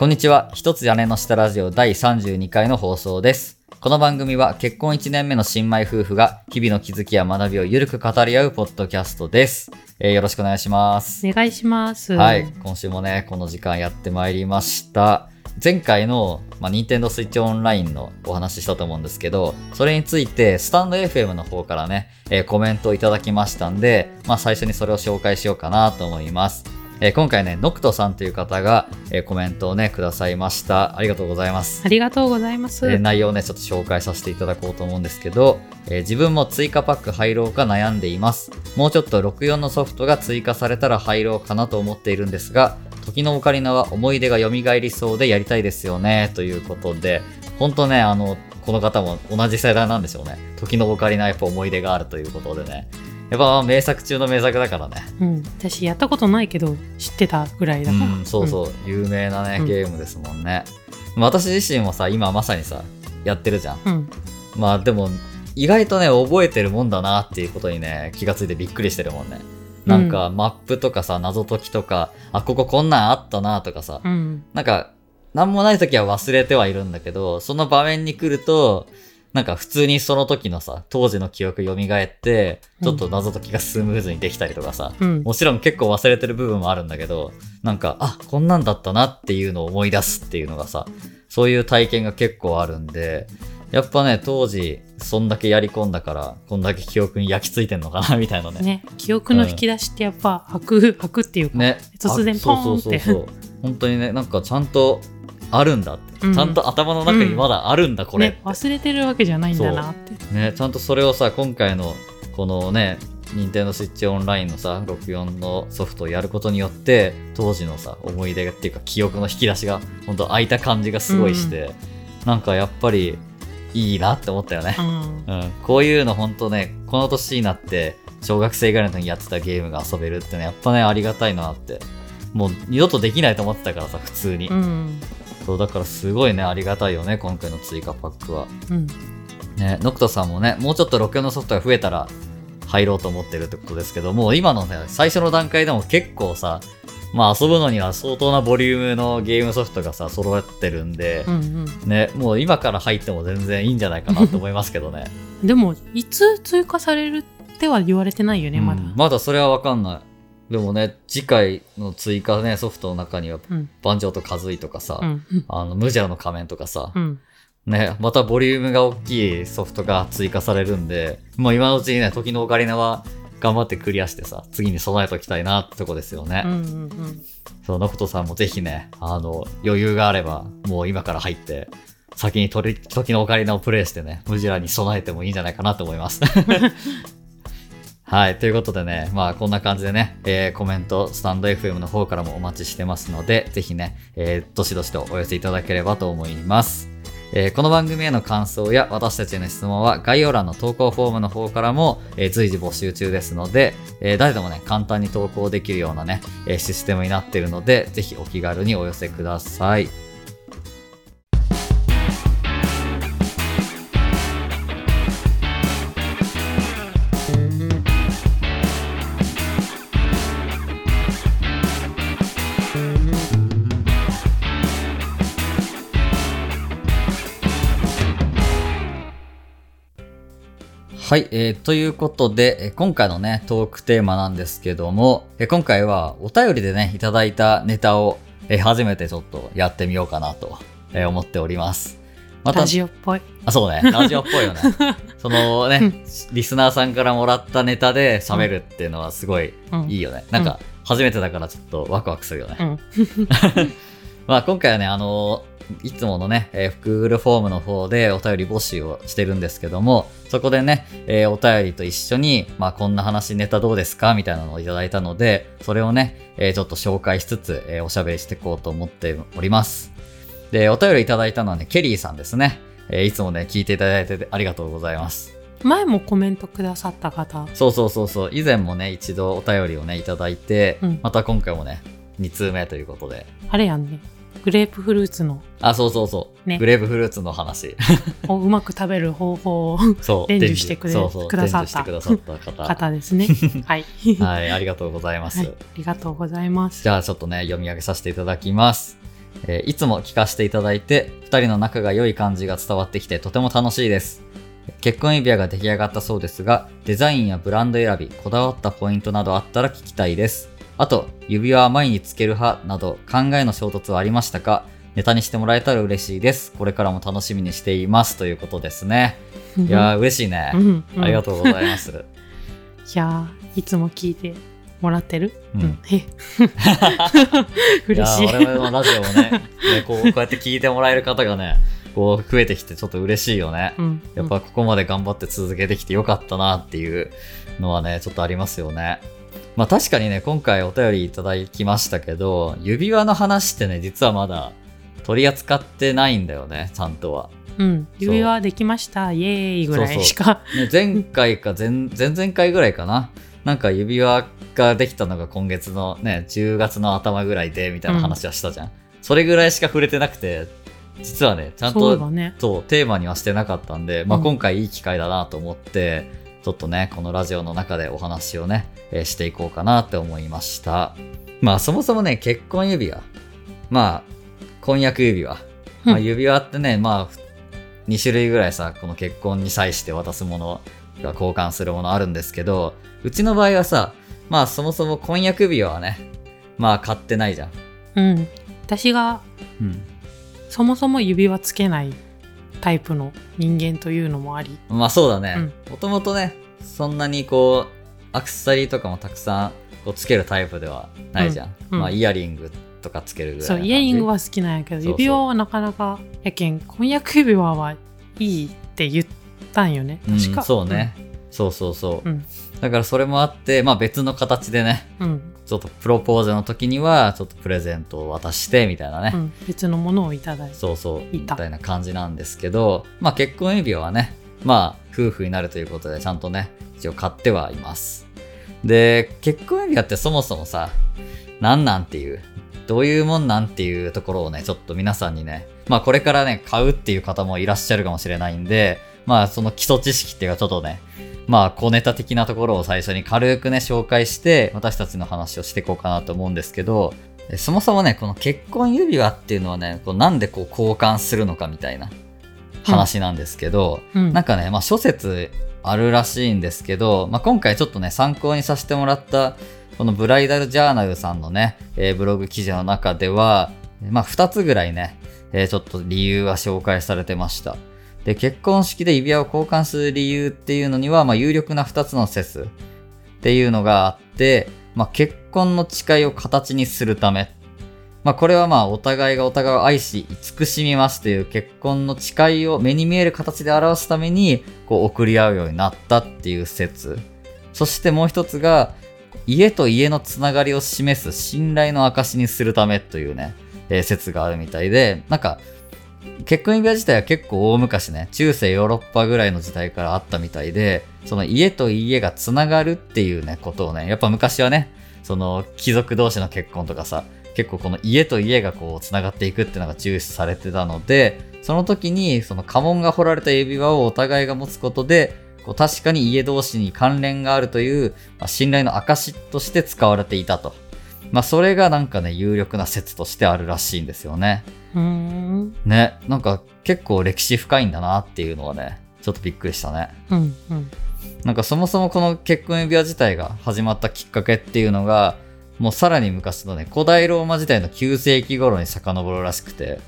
こんにちは。一つ屋根の下ラジオ第32回の放送です。この番組は結婚1年目の新米夫婦が日々の気づきや学びをゆるく語り合うポッドキャストです。えーよろしくお願いします。お願いします。はい。今週もね、この時間やってまいりました。前回の、まあ、Nintendo Switch Online のお話ししたと思うんですけど、それについて、スタンド FM の方からね、えーコメントをいただきましたんで、まあ、最初にそれを紹介しようかなと思います。えー今回ね、ノクトさんという方が、えーコメントをね、くださいました。ありがとうございます。ありがとうございます。えー内容をね、ちょっと紹介させていただこうと思うんですけど、えー自分も追加パック入ろうか悩んでいます。もうちょっと64のソフトが追加されたら入ろうかなと思っているんですが、時のオカリナは思い出が蘇りそうでやりたいですよね、ということで、ほんとね、あの、この方も同じ世代なんでしょうね。時のオカリナはやっぱ思い出があるということでね。やっぱ名作中の名作だからね。うん、私やったことないけど知ってたぐらいだから。うん、そうそう、有名なね、うんゲームですもんね。私自身もさ、今まさにさ、やってるじゃん。うん。うん。まあでも、意外とね、覚えてるもんだなっていうことにね、気がついてびっくりしてるもんね。なんか、マップとかさ、謎解きとか、あ、こここんなんあったなとかさ、うん。なんか、なんもない時は忘れてはいるんだけど、その場面に来ると、なんか普通にその時のさ、当時の記憶蘇って、ちょっと謎解きがスムーズにできたりとかさ、うん。もちろん結構忘れてる部分もあるんだけど、なんか、あ、こんなんだったなっていうのを思い出すっていうのがさ、そういう体験が結構あるんで、やっぱね、当時、そんだけやり込んだから、こんだけ記憶に焼き付いてんのかな、みたいなね。ね、記憶の引き出しってやっぱ開く、開くっていうか、ね。突然ポーンってそうそうそう。本当にね、なんかちゃんとあるんだって。うんちゃんと頭の中にまだあるんだ、これね、忘れてるわけじゃないんだなって。ね、ちゃんとそれをさ、今回のこのね、任天堂スイッチオンラインのさ、64のソフトをやることによって、当時のさ、思い出っていうか記憶の引き出しが、ほんと開いた感じがすごいして、なんかやっぱりいいなって思ったよねう。ん。うん。こういうのほんとね、この年になって、小学生ぐらいの時にやってたゲームが遊べるってね、やっぱね、ありがたいなって。もう二度とできないと思ってたからさ、普通に。うん。そう、だからすごいね、ありがたいよね、今回の追加パックは。うん。ね、ノクトさんもね、もうちょっと64のソフトが増えたら入ろうと思ってるってことですけども、今のね、最初の段階でも結構さ、まあ遊ぶのには相当なボリュームのゲームソフトがさ、揃ってるんでう、ん。ね、もう今から入っても全然いいんじゃないかなと思いますけどね。うん。でも、いつ追加されるっては言われてないよね、まだ。うんまだそれはわかんない。でもね、次回の追加ね、ソフトの中には、うん。バンジョーとカズイとかさ、うん。あの、ムジャラの仮面とかさ、うん。ね、またボリュームが大きいソフトが追加されるんで、もう今のうちにね、時のオカリナは頑張ってクリアしてさ、次に備えときたいなってとこですよね。うん。うん。そう、ノクトさんもぜひね、あの、余裕があれば、もう今から入って、先に取り時のオカリナをプレイしてね、ムジラに備えてもいいんじゃないかなと思います。はい。ということでね、まあこんな感じでね、えーコメント、スタンド FM の方からもお待ちしてますので、ぜひね、えーどしどしとお寄せいただければと思います。えーこの番組への感想や私たちへの質問は概要欄の投稿フォームの方からも、えー随時募集中ですので、えー誰でもね、簡単に投稿できるようなね、えシステムになっているので、ぜひお気軽にお寄せください。はい、えーということで、えー今回のね、トークテーマなんですけども、えー今回はお便りでね、いただいたネタを、えー初めてちょっとやってみようかなと、えー思っております。まラジオっぽい。あ、そうね。ラジオっぽいよね。そのね、リスナーさんからもらったネタで喋るっていうのはすごいうん。いいよね。なんか、初めてだからちょっとワクワクするよね。うん。まあ今回はね、あのいつものね、えー Google フォームの方でお便り募集をしてるんですけども、そこでね、えーお便りと一緒に、まあこんな話ネタどうですか？みたいなのをいただいたので、それをね、えーちょっと紹介しつつ、えーおしゃべりしていこうと思っております。で、お便りいただいたのはね、ケリーさんですね。えーいつもね、聞いていただいててありがとうございます。前もコメントくださった方。そうそうそうそう、以前もね、一度お便りをね、いただいて、うんまた今回もね、2通目ということで、あれやんね。グレープフルーツのあ、そうそうそう。ねグレープフルーツの話。をうまく食べる方法を。伝授してくれそうそうくださった伝授してくださった方。方ですね。はい。はい、ありがとうございます。はい。ありがとうございます。じゃあちょっとね、読み上げさせていただきます。えーいつも聞かせていただいて、二人の仲が良い感じが伝わってきてとても楽しいです。結婚指輪が出来上がったそうですが、デザインやブランド選び、こだわったポイントなどあったら聞きたいです。あと、指輪は前につける派など考えの衝突はありましたか？ネタにしてもらえたら嬉しいです。これからも楽しみにしています。ということですね。いやー、嬉しいねう。ん、ありがととうございます。う。いやーいつも聞いてもらってる？うんへ 嬉しい。い我々のラジオをね、ねこうこうやって聞いてもらえる方がね、こう増えてきてちょっと嬉しいよね。うん、やっぱここまで頑張って続けてきてよかったなっていうのはね、ちょっとありますよね。まあ確かにね、今回お便りいただきましたけど、指輪の話ってね、実はまだ取り扱ってないんだよね、ちゃんとは。うん、指輪できましたイエーイぐらいしか。ね前回か前、前々回ぐらいかな。なんか指輪ができたのが今月のね、10月の頭ぐらいでみたいな話はしたじゃん。それぐらいしか触れてなくて、実はね、ちゃんとそうだね。そう、テーマにはしてなかったんで、まあ、うん今回いい機会だなと思って、ちょっとね、このラジオの中でお話をね、えーしていこうかなって思いました。まあ、そもそもね、結婚指輪。まあ、婚約指輪。まあ、うん指輪ってね、まあ、2種類ぐらいさ、この結婚に際して渡すものが交換するものあるんですけど、うちの場合はさ、まあ、そもそも婚約指輪はね、まあ、買ってないじゃん。うん。私がうん。そもそも指輪つけないタイプの人間というのもあり。まあそうだねうん。もともとね、そんなにこう、アクセサリーとかもたくさんこうつけるタイプではないじゃん。うんうんまあイヤリングとかつけるぐらいなそう。イヤリングは好きなんやけど、指輪はなかなか、やけん、婚約指輪はいいって言ったんよね。うん、確か。そうね、そうそうそう。うん。だからそれもあって、まあ別の形でね、うん。うん。ちょっとプロポーズの時には、ちょっとプレゼントを渡して、みたいなね。うん別のものをいただいて。そうそう、いみたたいな感じなんですけど、まあ結婚指輪はね、まあ夫婦になるということでちゃんとね、一応買ってはいます。で、結婚指輪ってそもそもさ、なんなんっていう、どういうもんなんっていうところをね、ちょっと皆さんにね、まあこれからね、買うっていう方もいらっしゃるかもしれないんで、まあその基礎知識っていうかちょっとね、まあ小ネタ的なところを最初に軽くね、紹介して、私たちの話をしていこうかなと思うんですけど、えそもそもね、この結婚指輪っていうのはね、こうなんでこう交換するのかみたいな話なんですけど、うん。なんかね、まあ諸説あるらしいんですけど、まあ今回ちょっとね、参考にさせてもらった、このブライダルジャーナルさんのね、えーブログ記事の中では、まあ2つぐらいね、えーちょっと理由が紹介されてました。で、結婚式で指輪を交換する理由っていうのには、まあ有力な2つの説っていうのがあって、まあ結婚の誓いを形にするため。まあこれはまあお互いがお互いを愛し慈しみますという結婚の誓いを目に見える形で表すためにこう送り合うようになったっていう説。そしてもう一つが家と家のつながりを示す信頼の証にするためというね、えー説があるみたいで、なんか結婚指輪自体は結構大昔ね、中世ヨーロッパぐらいの時代からあったみたいで、その家と家がつながるっていうね、ことをね、やっぱ昔はね、その貴族同士の結婚とかさ、結構この家と家がこうつながっていくっていうのが重視されてたので、その時にその家紋が彫られた指輪をお互いが持つことで、こう確かに家同士に関連があるという、まあ信頼の証として使われていたと。まあそれがなんかね、有力な説としてあるらしいんですよね。ね、なんか結構歴史深いんだなっていうのはね、ちょっとびっくりしたね。うん。うん。なんかそもそもこの結婚指輪自体が始まったきっかけっていうのが、もうさらに昔のね、古代ローマ時代の9世紀頃に遡るらしくて、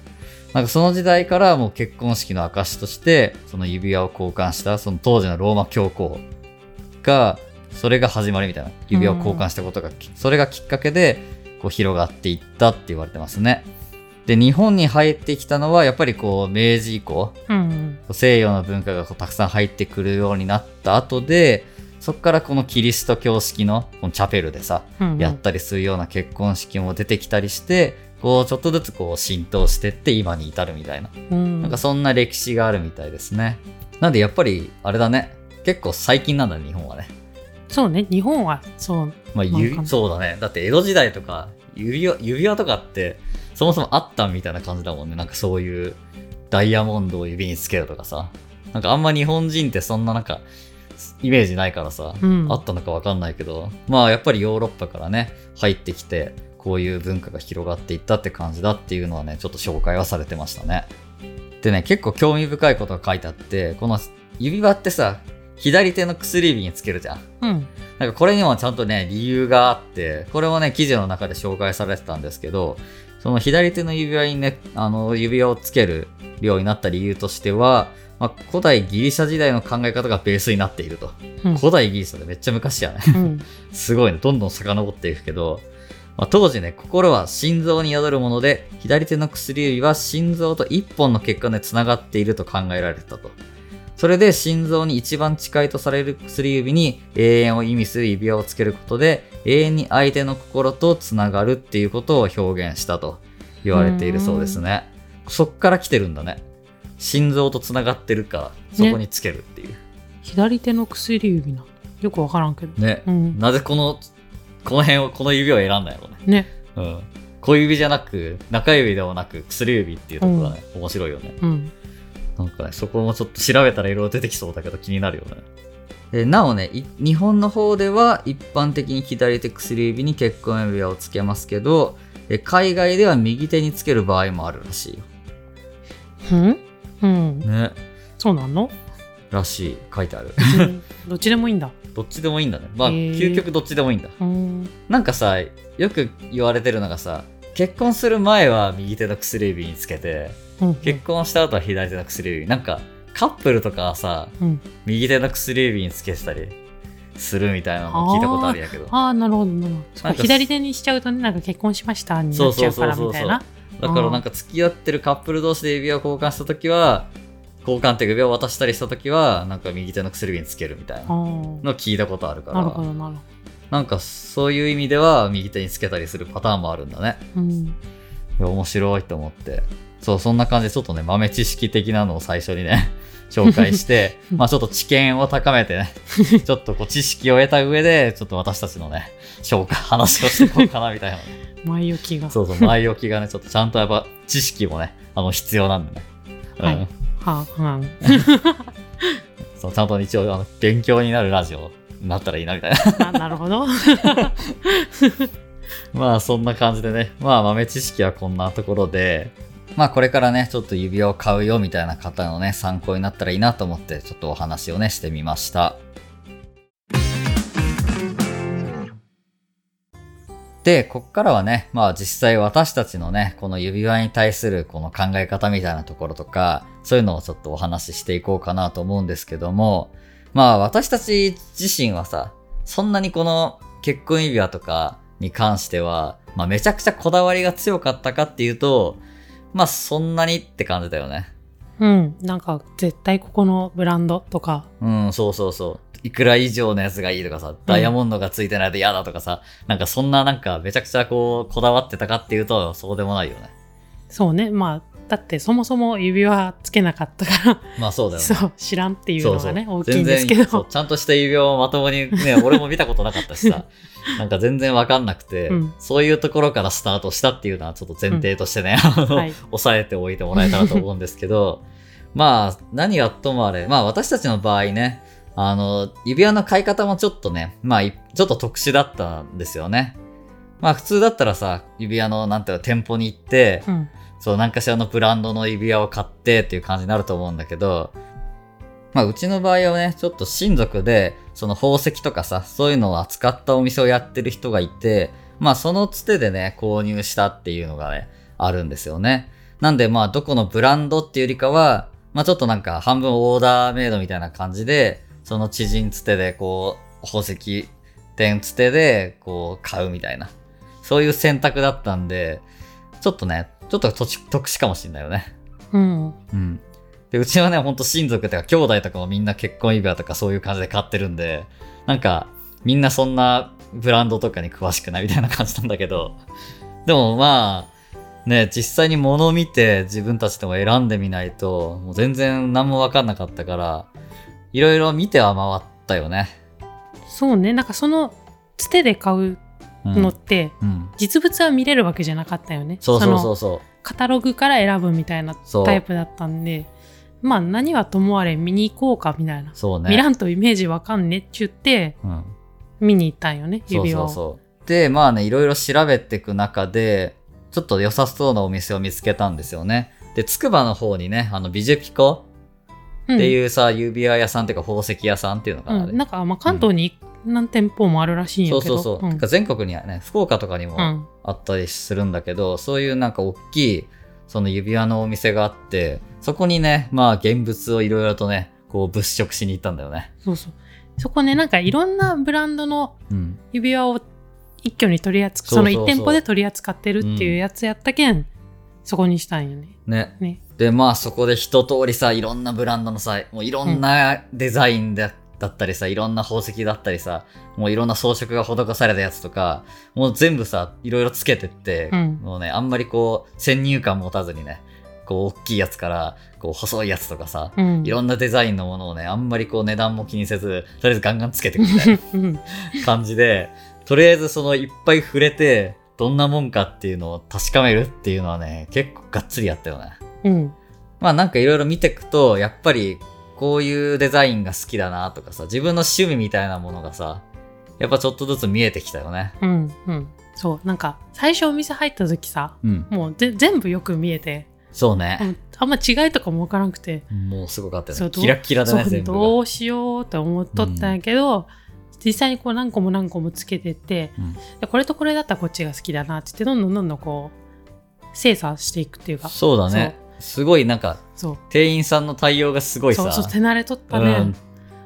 なんかその時代からもう結婚式の証として、その指輪を交換した、その当時のローマ教皇が、それが始まりみたいな。指輪を交換したことが、それがきっかけで、こう広がっていったって言われてますね。で、日本に入ってきたのは、やっぱりこう、明治以降、うん。西洋の文化がこうたくさん入ってくるようになった後で、そこからこのキリスト教式のこのチャペルでさ、うん。やったりするような結婚式も出てきたりして、こうちょっとずつこう浸透してって今に至るみたいな。うん。なんかそんな歴史があるみたいですね。なんでやっぱりあれだね。結構最近なんだね、日本はね。そうね。日本は、そう。まあ、ゆそうだね。だって江戸時代とか指輪、指輪とかってそもそもあったみたいな感じだもんね。なんかそういうダイヤモンドを指につけるとかさ。なんかあんま日本人ってそんななんかイメージないからさ、うんあったのかわかんないけど、まあやっぱりヨーロッパからね、入ってきて、こういう文化が広がっていったって感じだっていうのはね、ちょっと紹介はされてましたね。でね、結構興味深いことが書いてあって、この指輪ってさ、左手の薬指につけるじゃん。うん。なんかこれにもちゃんとね、理由があって、これもね、記事の中で紹介されてたんですけど、その左手の指輪にね、あの、指輪をつけるようになった理由としては、まあ、古代ギリシャ時代の考え方がベースになっていると。うん。古代ギリシャでめっちゃ昔やね。うん。すごいね、どんどん遡っていくけど、まあ、当時ね、心は心臓に宿るもので、左手の薬指は心臓と一本の血管で繋がっていると考えられてたと。それで心臓に一番近いとされる薬指に永遠を意味する指輪をつけることで、永遠に相手の心と繋がるっていうことを表現したと言われているそうですね。そっから来てるんだね。心臓と繋がってるから、そこにつけるっていう。左手の薬指なの。よくわからんけど。ね。うん。なぜこの、この辺を、この指を選んだんやろうね。ね。うん。小指じゃなく、中指でもなく、薬指っていうところがね、面白いよね。うん。なんかね、そこもちょっと調べたらいろいろ出てきそうだけど気になるよね。でなおね、い日本の方では一般的に左手薬指に結婚指輪をつけますけど、え海外では右手につける場合もあるらしいよ。うん？うん。ね。そうなの？らしい。書いてある。うんどっちでもいいんだ。どっちでもいいんだね。まあ、究極どっちでもいいんだ。うん。なんかさ、よく言われてるのがさ、結婚する前は右手の薬指につけて、うん。結婚した後は左手の薬指。なんか、カップルとかはさ、うん。右手の薬指につけてたりするみたいなの聞いたことあるんやけど。ああ、なるほど、なるほど左手にしちゃうとね、なんか結婚しましたになっちゃうからみたいな。だからなんか付き合ってるカップル同士で指輪を交換した時は、交換って指輪を渡したりした時は、なんか右手の薬指につけるみたいなあのを聞いたことあるかあ。なるほら、ど、なるほなんかそういう意味では右手につけたりするパターンもあるんだね。ど。うん。面白いと思って。そう、そんな感じでちょっとね、豆知識的なのを最初にね、紹介して、まあちょっと知見を高めてね、ちょっとこう知識を得た上で、ちょっと私たちのね、紹介、話をしていこうかなみたいな。前置きが。そうそう、前置きがね、ちょっとちゃんとやっぱ知識もね、あの、必要なんでね。うん。はいはあ、はそうちゃんと一応、あの、勉強になるラジオになったらいいなみたいな。あ。あなるほど。まあそんな感じでね、まあ豆知識はこんなところで、まあこれからね、ちょっと指輪を買うよみたいな方のね、参考になったらいいなと思って、ちょっとお話をね、してみました。で、こっからはね、まあ実際私たちのね、この指輪に対するこの考え方みたいなところとか、そういうのをちょっとお話ししていこうかなと思うんですけども、まあ私たち自身はさ、そんなにこの結婚指輪とかに関しては、まあめちゃくちゃこだわりが強かったかっていうと、まあそんなにって感じだよね。うん。なんか、絶対ここのブランドとか。うん、そうそうそう。いくら以上のやつがいいとかさ、ダイヤモンドがついてないと嫌だとかさ、なんかそんななんかめちゃくちゃこう、こだわってたかっていうと、そうでもないよね。そうね。まあ、だってそもそも指輪つけなかったから、まあそうだよね。そう、知らんっていうのがね、大きいんですけど。ちゃんとした指輪をまともにね、俺も見たことなかったしさ、なんか全然わかんなくて、うんそういうところからスタートしたっていうのはちょっと前提としてね、あのはい。押さえておいてもらえたらと思うんですけど、まあ、何がともあれ、まあ私たちの場合ね、あの、指輪の買い方もちょっとね、まあ、いちょっと特殊だったんですよね。まあ普通だったらさ、指輪のなんていうの店舗に行って、うん。そう、何かしらのブランドの指輪を買ってっていう感じになると思うんだけど、まあ、うちの場合はね、ちょっと親族で、その宝石とかさ、そういうのを扱ったお店をやってる人がいて、まあ、そのつてでね、購入したっていうのがね、あるんですよね。なんで、まあ、どこのブランドっていうよりかは、まあ、ちょっとなんか半分オーダーメイドみたいな感じで、その知人つてで、こう、宝石店つてで、こう、買うみたいな。そういう選択だったんで、ちょっとね、ちょっと特殊かもしんないよね。うん。うん。で、うちはね、ほんと親族とか兄弟とかもみんな結婚指輪とかそういう感じで買ってるんで、なんか、みんなそんなブランドとかに詳しくないみたいな感じなんだけど、でもまあ、ね、実際に物を見て自分たちでも選んでみないと、もう全然何もわかんなかったから、いろいろ見ては回ったよね。そうね。なんかその、つてで買ううん。のって、うん。実物は見れるわけじゃなかったよね。そうそうそのうそう。カタログから選ぶみたいなそうタイプだったんで、まあ何はともあれ見に行こうかみたいな。そうね。見らんとイメージわかんねって言って、うん。見に行ったんよね、そう指輪を。そうそう。で、まあね、いろいろ調べていく中で、ちょっと良さそうなお店を見つけたんですよね。で、つくばの方にね、あの、ビジュピコうんっていうさ、指輪屋さんっていうか宝石屋さんっていうのかな、うん、なんか、まあ、関東に何店舗もあるらしいんやけど。そうそうそう。んか全国にはね、福岡とかにもあったりするんだけど、そういうなんか大きい、その指輪のお店があって、そこにね、まあ現物をいろいろとね、こう物色しに行ったんだよね。そうそう。そこね、なんかいろんなブランドの。指輪を一挙に取り扱そうそうその一店舗で取り扱ってるっていうやつやったけん、そこにしたんよね。ね。ね。で、まあそこで一通りさ、いろんなブランドのさ、もういろんなデザインで、だったりさ、いろんな宝石だったりさ、もういろんな装飾が施されたやつとか、もう全部さ、いろいろつけてって、うんもうね、あんまりこう、先入観持たずにね、こう、大きいやつから、こう、細いやつとかさ、うん。いろんなデザインのものをね、あんまりこう値段も気にせず、とりあえずガンガンつけてくみたいうん。な感じで、とりあえずそのいっぱい触れて、どんなもんかっていうのを確かめるっていうのはね、結構がっつりやったよね。うん。まあなんかいろいろ見ていくと、やっぱりこういうデザインが好きだなとかさ、自分の趣味みたいなものがさ、やっぱちょっとずつ見えてきたよね。うん。うん。そう。なんか、最初お店入った時さ、うん。もうぜ全部よく見えて、そうね。うんあんま違いとかもわからなくて、もうすごかったよね。キラッキラだね、全部が。どうしようと思っとったんやけど、実際にこう何個も何個もつけてって、うんでこれとこれだったらこっちが好きだなって言ってどんどんどんどんこう精査していくっていうかそうだね。すごいなんか、そう。店員さんの対応がすごいさ、そうそう手慣れとったね、うん、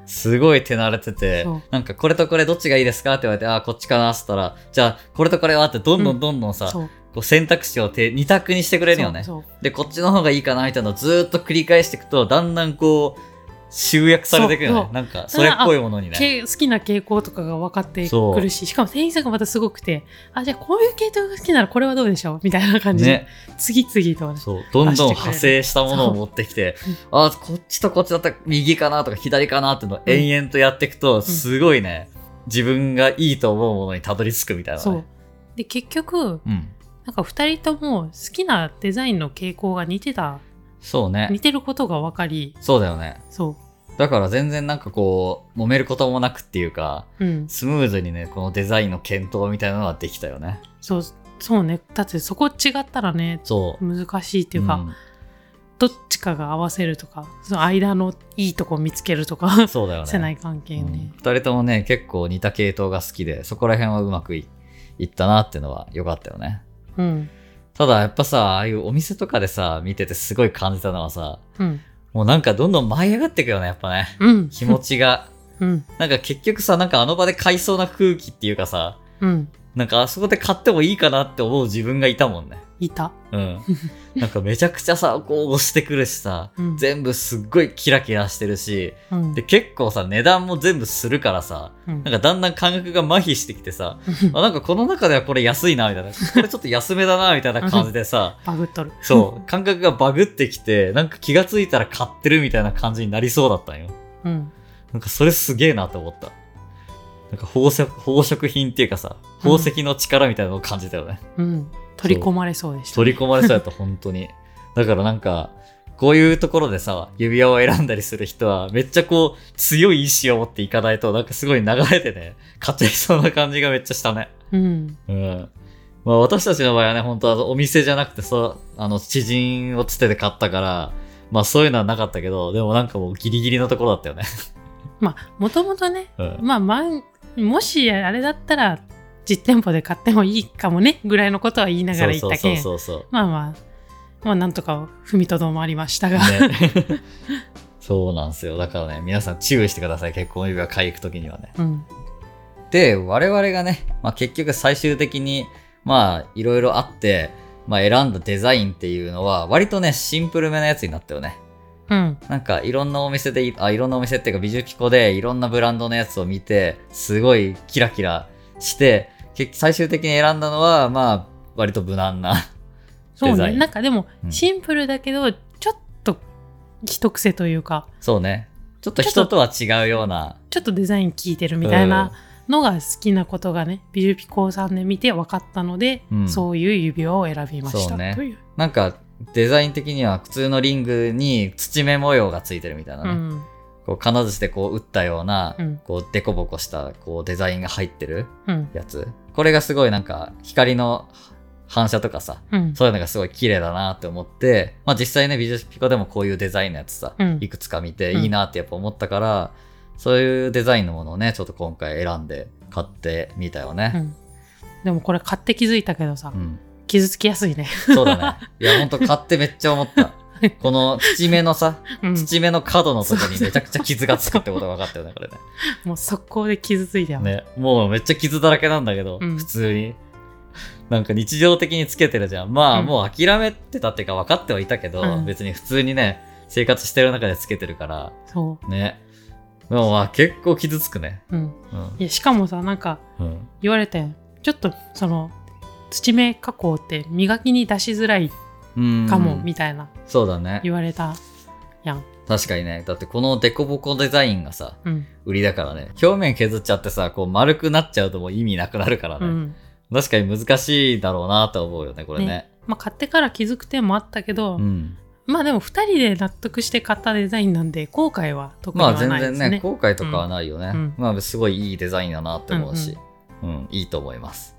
すごい手慣れててなんかこれとこれどっちがいいですかって言われて、あ、こっちかなって言ったら、じゃあこれとこれはってどんどんどんどんさ、そう。こう選択肢をて二択にしてくれるよね。で、こっちの方がいいかなみたいなのをずーっと繰り返していくと、だんだんこう、集約されていくよねなんか、それっぽいものにね。け好きな傾向とかが分かってくるししかも店員さんがまたすごくてあじゃあこういう系統が好きならこれはどうでしょう？みたいな感じで、ね。次々とねそう。どんどん派生したものを持ってきてあ、こっちとこっちだったら右かなとか左かなっていうのを延々とやっていくと、すごいね、自分がいいと思うものにたどり着くみたいなね。そうで結局うん。なんか2人とも好きなデザインの傾向が似てたそうね似。てることが分かりそうだよね。そだから全然なんかこう、揉めることもなくっていうか、ううんスムーズにね、このデザインの検討みたいなのはできたよね。そうそうねだってそこ違ったらねそう。難しいっていうか、んどっちかが合わせるとかその間のいいとこ見つけるとかそうだよね。せない関係うんね、二人ともね、結構似た系統が好きで、そこら辺はうまくいいったなっていうのは良かったよね。うんただやっぱさ、ああいうお店とかでさ、見ててすごい感じたのはさ、うんもうなんかどんどん舞い上がっていくよね、やっぱね。うん気持ちが。うんなんか結局さ、なんかあの場で買いそうな空気っていうかさ、うんなんかあそこで買ってもいいかなって思う自分がいたもんね。いた？うん。なんかめちゃくちゃさ、こう押してくるしさ、うん全部すっごいキラキラしてるし、うんで結構さ、値段も全部するからさ、うんなんかだんだん感覚が麻痺してきてさ、あなんかこの中ではこれ安いな、みたいな。これちょっと安めだな、みたいな感じでさ、バグっとるそう、感覚がバグってきて、なんか気がついたら買ってるみたいな感じになりそうだったんよ。うんなんかそれすげえなと思った。なんか宝石、宝飾品っていうかさ、宝石の力みたいなのを感じたよね。うん取り込まれそうでした、取り込まれそうやった、本当に。だからなんか、こういうところでさ、指輪を選んだりする人は、めっちゃこう、強い意志を持っていかないと、なんかすごい流れてね、買っちゃいそうな感じがめっちゃしたね。うんうん。まあ私たちの場合はね、本当はお店じゃなくて、そう、あの、知人をつてで買ったから、まあそういうのはなかったけど、でもなんかもうギリギリのところだったよね。まあもともとねうん。まあまあもしあれだったら実店舗で買ってもいいかもねぐらいのことは言いながら言ったけんまあまあまあなんとか踏みとどまりましたが、そう。ね。そうなんですよ。だからね、皆さん注意してください。結婚指輪買い行くときにはね。うんで、我々がね、まあ結局最終的に、まあいろいろあって、まあ選んだデザインっていうのは、割とね、シンプルめなやつになったよね。うんなんかいろんなお店でい、あ、いろんなお店っていうか美術機構でいろんなブランドのやつを見て、すごいキラキラして、結最終的に選んだのは、まあ、割と無難な。そうねなんかでもうんシンプルだけどちょっと一癖というかそうね。ちょっと人とは違うような。ちょっとデザイン効いてるみたいなのが好きなことがねビジュピコさんで見て分かったので、うんそういう指輪を選びましたという。なんか、デザイン的には普通のリングに土目模様がついてるみたいなね。うんこう金槌でこう打ったような、うんこうデコボコしたこうデザインが入ってるうんやつ。これがすごいなんか光の反射とかさ、うん。そういうのがすごい綺麗だなって思って、まあ実際ね、美術ピコでもこういうデザインのやつさ、うんいくつか見てうんいいなってやっぱ思ったから、そういうデザインのものをね、ちょっと今回選んで買ってみたよね。うん。でもこれ買って気づいたけどさ、うん。傷つきやすいね。そうだね。いや、ほんと買ってめっちゃ思った。この土目のさ、うん。土目の角のとこにめちゃくちゃ傷がつくってことが分かったよね、これね。もう速攻で傷ついたよ。ね、もうめっちゃ傷だらけなんだけど、うん普通に。なんか日常的につけてるじゃん。まあ、うんもう諦めてたっていうか分かってはいたけど、うん別に普通にね、生活してる中でつけてるから、そね。でもまあ結構傷つくね。う。うん。うん。いや、しかもさ、なんかうん。言われて、ちょっとその、土目加工って磨きに出しづらいうんかも、みたいなそうだね。言われたやん。確かにね。だってこのデコボコデザインがさ、うん。売りだからね。表面削っちゃってさ、こう丸くなっちゃうともう意味なくなるからね。うん。確かに難しいだろうなと思うよね、これね。まあ買ってから気づく点もあったけど、うん。まあでも2人で納得して買ったデザインなんで後悔は特にはまあ全ないですね。然ね、後悔とかはないよね。うんまあすごいいいデザインだなって思うし、うん、いいと思います。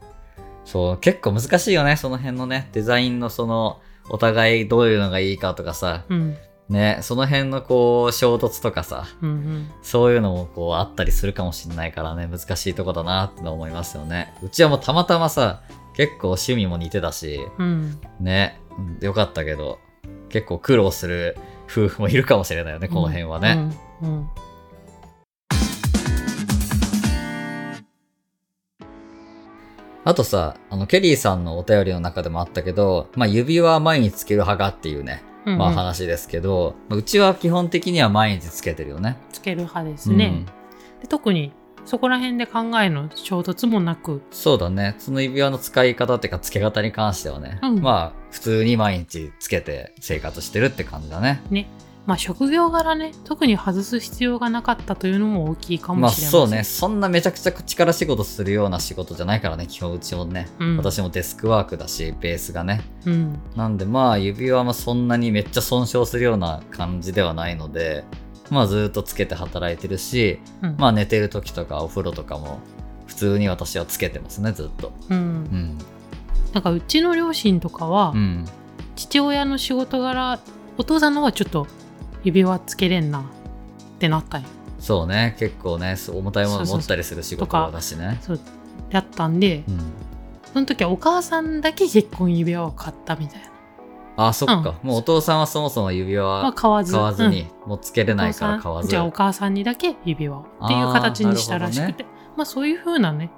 そう、結構難しいよね、その辺のね、デザインのその、お互いどういうのがいいかとかさ、うん。ね、その辺のこう、衝突とかさ、うんうん。そういうのもこうあったりするかもしれないからね、難しいとこだなって思いますよね。うちはもうたまたまさ、結構趣味も似てたし、うん。ね、うんよかったけど、結構苦労する夫婦もいるかもしれないよね、この辺はね。うん。うん。あとさ、あの、ケリーさんのお便りの中でもあったけど、まあ、指輪は毎日つける派がっていうね、うんまあ話ですけど、まあうちは基本的には毎日つけてるよね。つける派ですね。で特にそこら辺で考えの衝突もなく、うんそうだね。その指輪の使い方っていうか、つけ方に関してはね、うんまあ、普通に毎日つけて生活してるって感じだね。ね。まあ職業柄ね、特に外す必要がなかったというのも大きいかまあもしれません。そうね、そんなめちゃくちゃ力仕事するような仕事じゃないからね、基本うちもね。うん私もデスクワークだし、ベースがね。うん。なんでまあ指輪もそんなにめっちゃ損傷するような感じではないので、まあずっとつけて働いてるし、うん。まあ寝てる時とかお風呂とかも普通に私はつけてますね、ずっと。うんう。ん。なんかうちの両親とかは、うん。父親の仕事柄、お父さんの方はちょっと指輪つけれんなってなったんよ。そうね、結構ね、重たいもの持ったりする仕事だしね。そう。やったんで、うん。その時はお母さんだけ結婚指輪を買ったみたいな。あ、そっか。もうお父さんはそもそも指輪まあは買わず。買わずうんに、もうつけれないから買わず。じゃあお母さんにだけ指輪をっていう形にしたらしくて、まあそういう風なね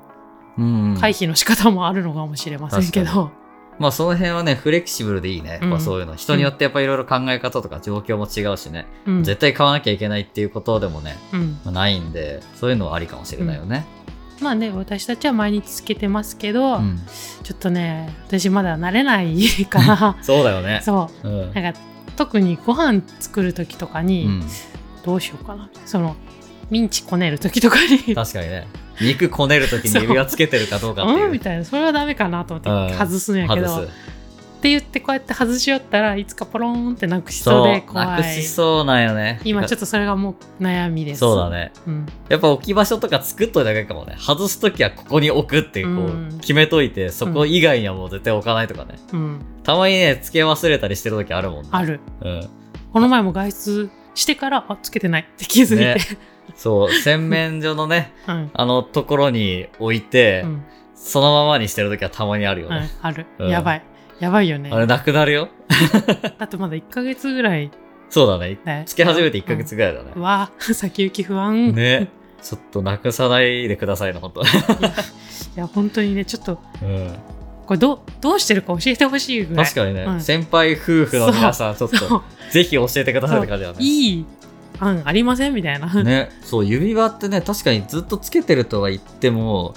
うん。回避の仕方もあるのかもしれませんけ確ど、まあその辺はね、フレキシブルでいいね。やっうんぱそういうの。人によってやっぱいろいろ考え方とか状況も違うしね。うん絶対買わなきゃいけないっていうことでもね、ないんで、そういうのはありかもしれないよね。まあね私たちは毎日つけてますけど、うん。ちょっとね私まだ慣れないから そうだよね。そううん。なんか特にご飯作る時とかに、うん、どうしようかなそのミンチこねる時とかに確かにね。肉こねるときに指輪つけてるかどうかっていう。うんみたいなそれはダメかなと思ってうん外すんやけど、外す。って言ってこうやって外しよったらいつかポローンってなくしそうで怖いなくしそうなんよね。今ちょっとそれがもう悩みですそうだね。うんやっぱ置き場所とか作っといた方がいいかもね。外すときはここに置くってこうんう決めといて、そこ以外にはもう絶対置かないとかね。うんたまにね、つけ忘れたりしてるときあるもんね。あるうん。この前も外出してからあつけてないって気づいて、ねそう、洗面所のね、うんあのところに置いて、うんそのままにしてるときはたまにあるようんね。ある、うんやばいやばいよねあれなくなるよ？だってまだ1ヶ月ぐらいそうだね。ねつけ始めて1ヶ月ぐらいだねう。わ先行き不安、ね。ちょっとなくさないでくださいね、ほんと。いや本当にねちょっと うん。これどうどうしてるか教えてほしいぐらい。確かにね、うん。先輩夫婦の皆さん、ちょっと、ぜひ教えてくださいって感じだね。いい案ありませんみたいな、ね、そう、指輪ってね、確かにずっとつけてるとは言っても、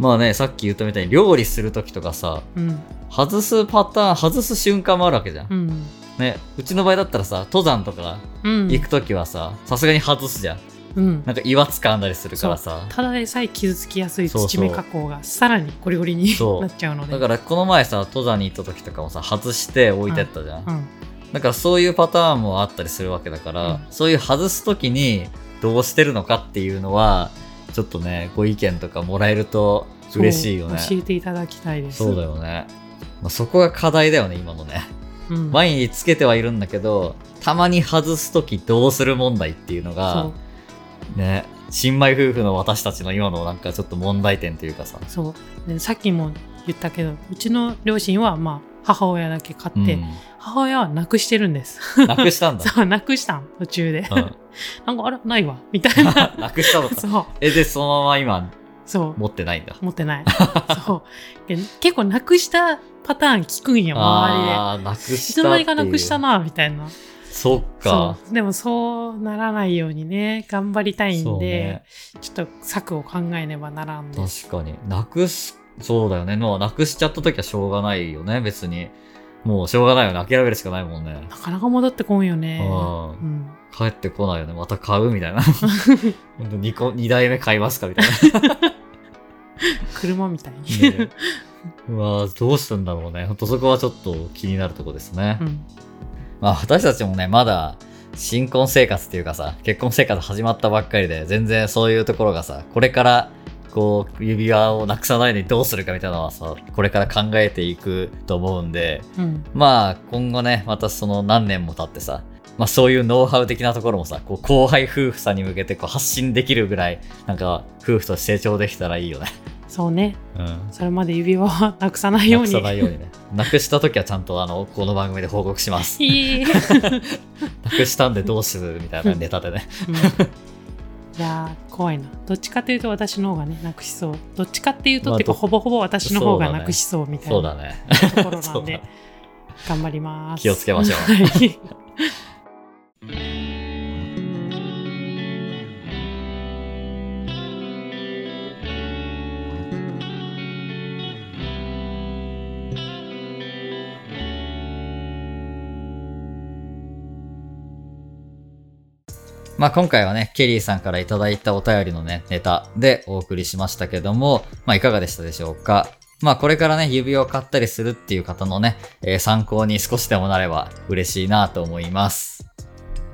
まあね、さっき言ったみたいに料理するときとかさ、うん。外すパターン、外す瞬間もあるわけじゃん。うん。ね、うちの場合だったらさ、登山とかうん。行くときはさ、さすがに外すじゃん。うん。なんか岩掴んだりするからさ。ただでさえ傷つきやすい土目加工がさらにゴリゴリにそう。なっちゃうので。だからこの前さ、登山に行った時とかもさ、外して置いてったじゃん。うん。だからそういうパターンもあったりするわけだから、うん。そういう外す時にどうしてるのかっていうのは、ちょっとね、ご意見とかもらえると嬉しいよね。教えていただきたいです。そうだよね。まあ、そこが課題だよね、今のね。うん、毎日つけてはいるんだけど、たまに外すときどうする問題っていうのそがう、ね、新米夫婦の私たちの今のなんかちょっと問題点というかさ。そう。でさっきも言ったけどうちの両親はまあ母親だけ買って、うん。母親はなくしてるんです。なくしたんだ。そうなくしたん途中で、うん。なんかあれないわ。みたいな。なくしたのか。そう。え、で、そのまま今そう。持ってないんだ。持ってない。そう。で結構なくしたパターン聞くんよ周りで。あなくしたい。つの間にかなくしたなみたいなそっか。でもそうならないようにね頑張りたいんで、ね。ちょっと策を考えねばならんです確かに。なくす、そうだよね。もうなくしちゃった時はしょうがないよね、別に。もうしょうがないよね。諦めるしかないもんね。なかなか戻ってこんよねうんうん帰ってこないよね。また買うみたいな。ほんと二個、二台目買いますかみたい 車みたいに、な。ねうわーどうすんだろうね。ほんとそこはちょっと気になるとこですね。うんまあ私たちもね、まだ新婚生活っていうかさ、結婚生活始まったばっかりで、全然そういうところがさ、これから、こう、指輪をなくさないでどうするかみたいなのはさ、これから考えていくと思うんで、うんまあ今後ね、またその何年も経ってさ、まあそういうノウハウ的なところもさ、こう後輩夫婦さんに向けてこう発信できるぐらい、なんか夫婦として成長できたらいいよね。そうねうん。それまで指輪はなくさないようになくさないようにね。なくした時はちゃんとあの、この番組で報告します。なくしたんでどうするみたいなネタでね。うんいやー怖いなどっちかというと私の方がねなくしそうどっちかっていうと、かどほぼほぼ私の方がなくしそうみたいなそうだね。ところなんでそうだ頑張ります気をつけましょうまあ今回はね、ケリーさんから頂いたお便りのね、ネタでお送りしましたけども、まあいかがでしたでしょうか？まあこれからね、指輪を買ったりするっていう方のね、えー参考に少しでもなれば嬉しいなと思います。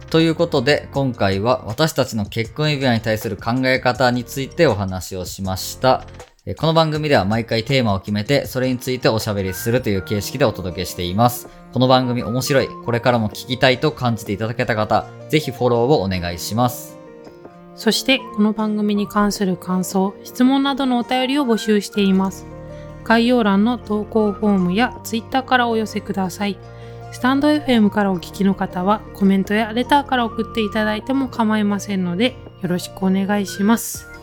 ということで、今回は私たちの結婚指輪に対する考え方についてお話をしました。この番組では毎回テーマを決めて、それについておしゃべりするという形式でお届けしています。この番組面白い、これからも聞きたいと感じていただけた方、ぜひフォローをお願いします。そしてこの番組に関する感想質問などのお便りを募集しています概要欄の投稿フォームや Twitter からお寄せくださいスタンド FM からお聞きの方はコメントやレターから送っていただいても構いませんのでよろしくお願いします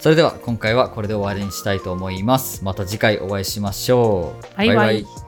それでは今回はこれで終わりにしたいと思います。また次回お会いしましょう。バイバイ